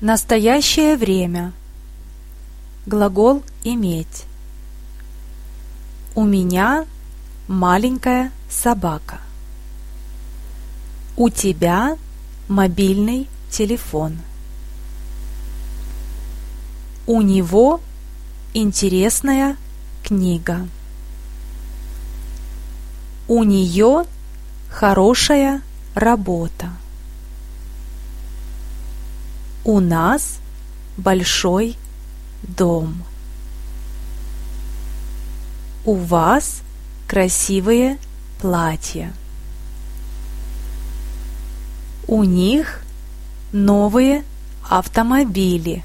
Настоящее время. Глагол «иметь». У меня маленькая собака. У тебя мобильный телефон. У него интересная книга. У нее хорошая работа. У нас большой дом. У вас красивые платья. У них новые автомобили.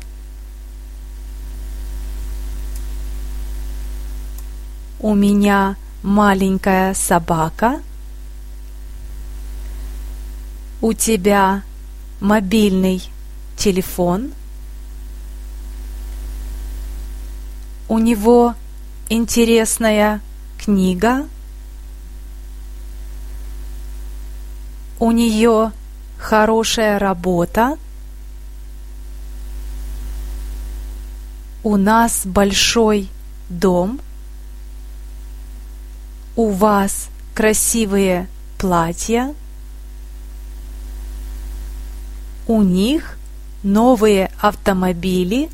У меня маленькая собака. У тебя мобильный телефон. У него интересная книга. У нее хорошая работа. У нас большой дом. У вас красивые платья. У них новые автомобили.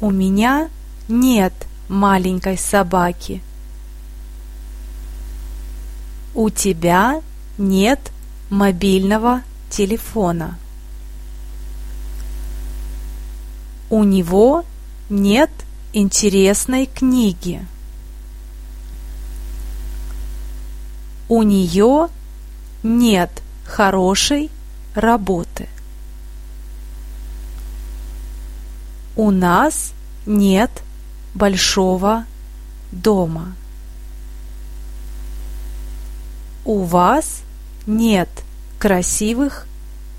У меня нет маленькой собаки. У тебя нет мобильного телефона. У него нет интересной книги. У нее нет хорошей работы. У нас нет большого дома. У вас нет красивых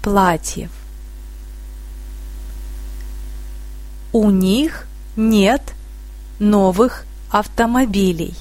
платьев. У них нет новых автомобилей.